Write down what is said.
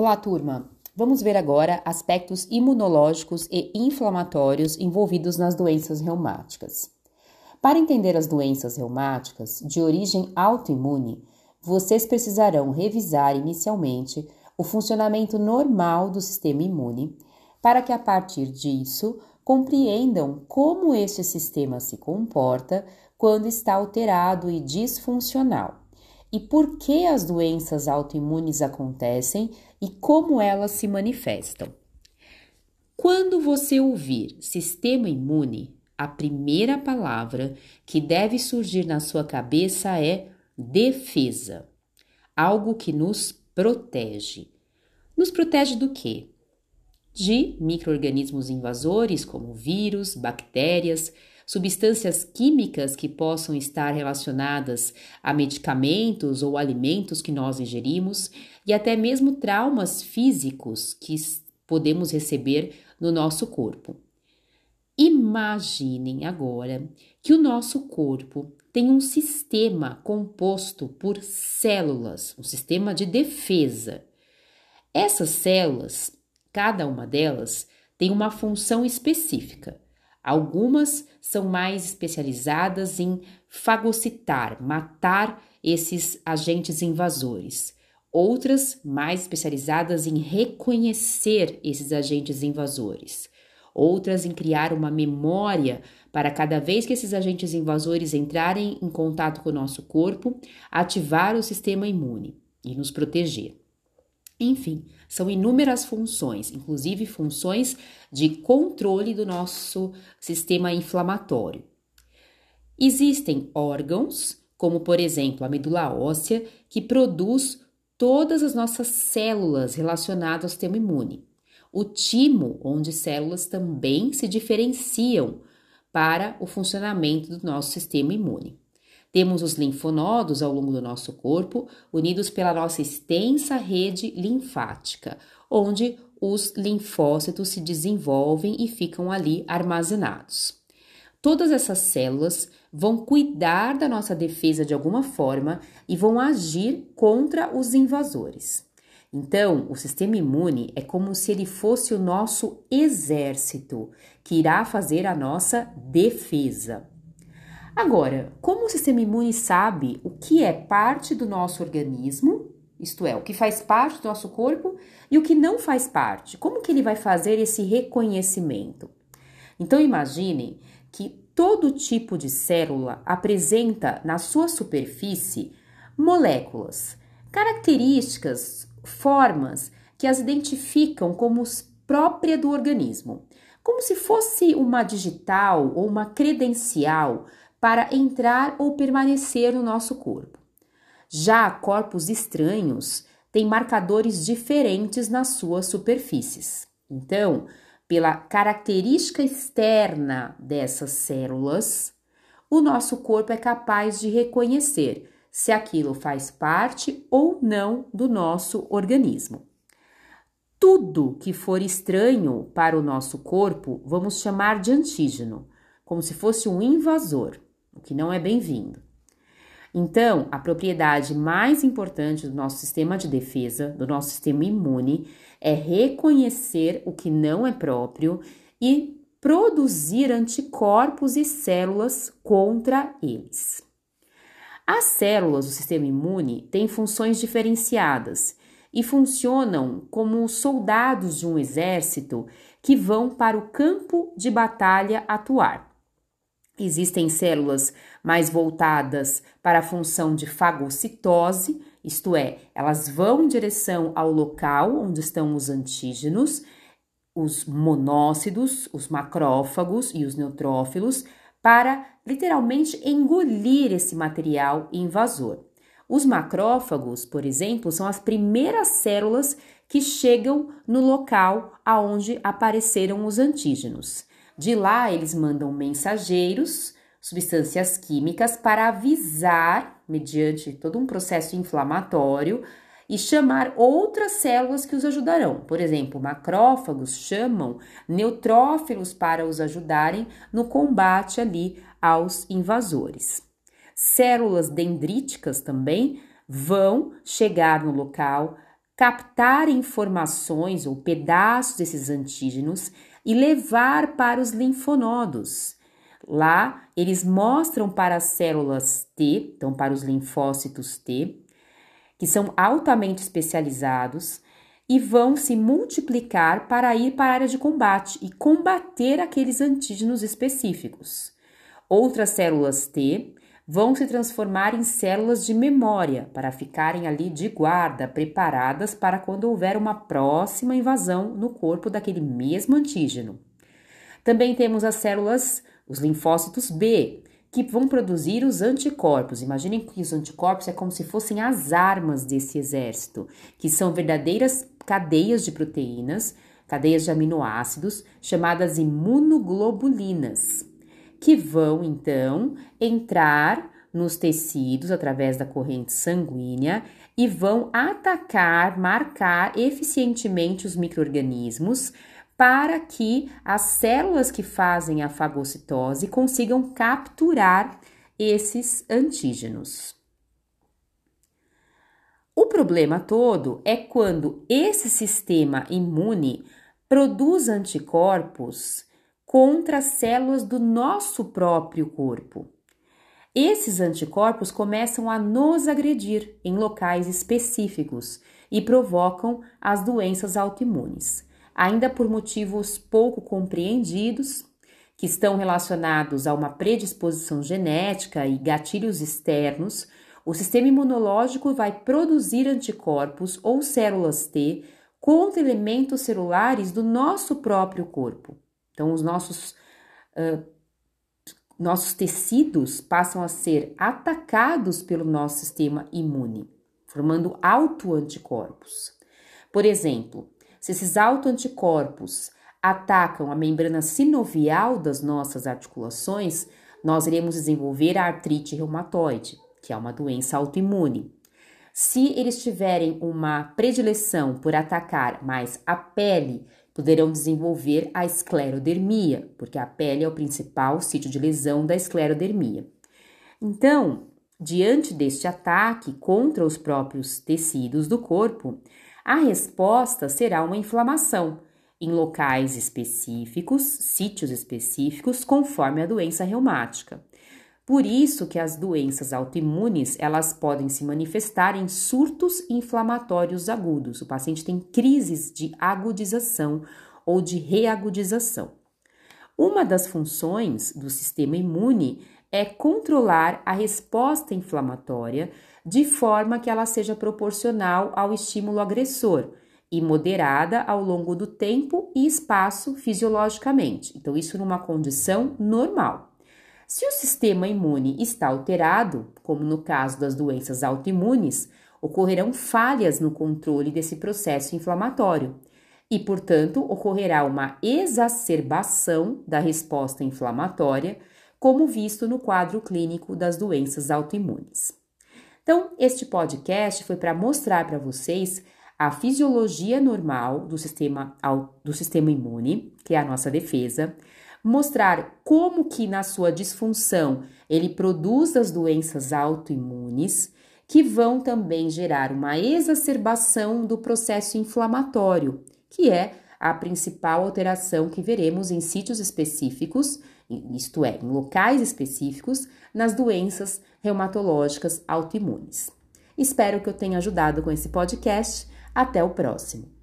Olá, turma! Vamos ver agora aspectos imunológicos e inflamatórios envolvidos nas doenças reumáticas. Para entender as doenças reumáticas de origem autoimune, vocês precisarão revisar inicialmente o funcionamento normal do sistema imune, para que a partir disso compreendam como este sistema se comporta quando está alterado e disfuncional e por que as doenças autoimunes acontecem e como elas se manifestam. Quando você ouvir sistema imune, a primeira palavra que deve surgir na sua cabeça é defesa, algo que nos protege. Nos protege do quê? De microorganismos invasores como vírus, bactérias, substâncias químicas que possam estar relacionadas a medicamentos ou alimentos que nós ingerimos e até mesmo traumas físicos que podemos receber no nosso corpo. Imaginem agora que o nosso corpo tem um sistema composto por células, um sistema de defesa. Essas células, cada uma delas, tem uma função específica. Algumas são mais especializadas em fagocitar, matar esses agentes invasores. Outras mais especializadas em reconhecer esses agentes invasores. Outras em criar uma memória para cada vez que esses agentes invasores entrarem em contato com o nosso corpo, ativar o sistema imune e nos proteger. Enfim, são inúmeras funções, inclusive funções de controle do nosso sistema inflamatório. Existem órgãos, como por exemplo a medula óssea, que produz todas as nossas células relacionadas ao sistema imune. O timo, onde células também se diferenciam para o funcionamento do nosso sistema imune. Temos os linfonodos ao longo do nosso corpo, unidos pela nossa extensa rede linfática, onde os linfócitos se desenvolvem e ficam ali armazenados. Todas essas células vão cuidar da nossa defesa de alguma forma e vão agir contra os invasores. Então, o sistema imune é como se ele fosse o nosso exército que irá fazer a nossa defesa. Agora, como o sistema imune sabe o que é parte do nosso organismo, isto é, o que faz parte do nosso corpo e o que não faz parte, como que ele vai fazer esse reconhecimento? Então imagine que todo tipo de célula apresenta na sua superfície moléculas, características, formas que as identificam como própria do organismo, como se fosse uma digital ou uma credencial para entrar ou permanecer no nosso corpo. Já corpos estranhos têm marcadores diferentes nas suas superfícies. Então, pela característica externa dessas células, o nosso corpo é capaz de reconhecer se aquilo faz parte ou não do nosso organismo. Tudo que for estranho para o nosso corpo, vamos chamar de antígeno, como se fosse um invasor o que não é bem-vindo. Então, a propriedade mais importante do nosso sistema de defesa, do nosso sistema imune, é reconhecer o que não é próprio e produzir anticorpos e células contra eles. As células do sistema imune têm funções diferenciadas e funcionam como soldados de um exército que vão para o campo de batalha atuar. Existem células mais voltadas para a função de fagocitose, isto é, elas vão em direção ao local onde estão os antígenos, os monócidos, os macrófagos e os neutrófilos, para literalmente engolir esse material invasor. Os macrófagos, por exemplo, são as primeiras células que chegam no local aonde apareceram os antígenos. De lá, eles mandam mensageiros, substâncias químicas, para avisar, mediante todo um processo inflamatório, e chamar outras células que os ajudarão. Por exemplo, macrófagos chamam neutrófilos para os ajudarem no combate ali aos invasores. Células dendríticas também vão chegar no local, captar informações ou pedaços desses antígenos e levar para os linfonodos. Lá, eles mostram para as células T, então para os linfócitos T, que são altamente especializados e vão se multiplicar para ir para a área de combate e combater aqueles antígenos específicos. Outras células T vão se transformar em células de memória para ficarem ali de guarda, preparadas para quando houver uma próxima invasão no corpo daquele mesmo antígeno. Também temos as células, os linfócitos B, que vão produzir os anticorpos. Imaginem que os anticorpos é como se fossem as armas desse exército, que são verdadeiras cadeias de proteínas, cadeias de aminoácidos, chamadas imunoglobulinas que vão então entrar nos tecidos através da corrente sanguínea e vão atacar, marcar eficientemente os microorganismos para que as células que fazem a fagocitose consigam capturar esses antígenos. O problema todo é quando esse sistema imune produz anticorpos contra as células do nosso próprio corpo. Esses anticorpos começam a nos agredir em locais específicos e provocam as doenças autoimunes, ainda por motivos pouco compreendidos, que estão relacionados a uma predisposição genética e gatilhos externos. O sistema imunológico vai produzir anticorpos ou células T contra elementos celulares do nosso próprio corpo. Então, os nossos, uh, nossos tecidos passam a ser atacados pelo nosso sistema imune, formando autoanticorpos. Por exemplo, se esses autoanticorpos atacam a membrana sinovial das nossas articulações, nós iremos desenvolver a artrite reumatoide, que é uma doença autoimune. Se eles tiverem uma predileção por atacar mais a pele poderão desenvolver a esclerodermia, porque a pele é o principal sítio de lesão da esclerodermia. Então, diante deste ataque contra os próprios tecidos do corpo, a resposta será uma inflamação em locais específicos, sítios específicos, conforme a doença reumática. Por isso que as doenças autoimunes, elas podem se manifestar em surtos inflamatórios agudos. O paciente tem crises de agudização ou de reagudização. Uma das funções do sistema imune é controlar a resposta inflamatória de forma que ela seja proporcional ao estímulo agressor e moderada ao longo do tempo e espaço fisiologicamente. Então, isso numa condição normal. Se o sistema imune está alterado, como no caso das doenças autoimunes, ocorrerão falhas no controle desse processo inflamatório e, portanto, ocorrerá uma exacerbação da resposta inflamatória, como visto no quadro clínico das doenças autoimunes. Então, este podcast foi para mostrar para vocês a fisiologia normal do sistema, do sistema imune, que é a nossa defesa, mostrar como que na sua disfunção ele produz as doenças autoimunes, que vão também gerar uma exacerbação do processo inflamatório, que é a principal alteração que veremos em sítios específicos, isto é, em locais específicos, nas doenças reumatológicas autoimunes. Espero que eu tenha ajudado com esse podcast. Até o próximo.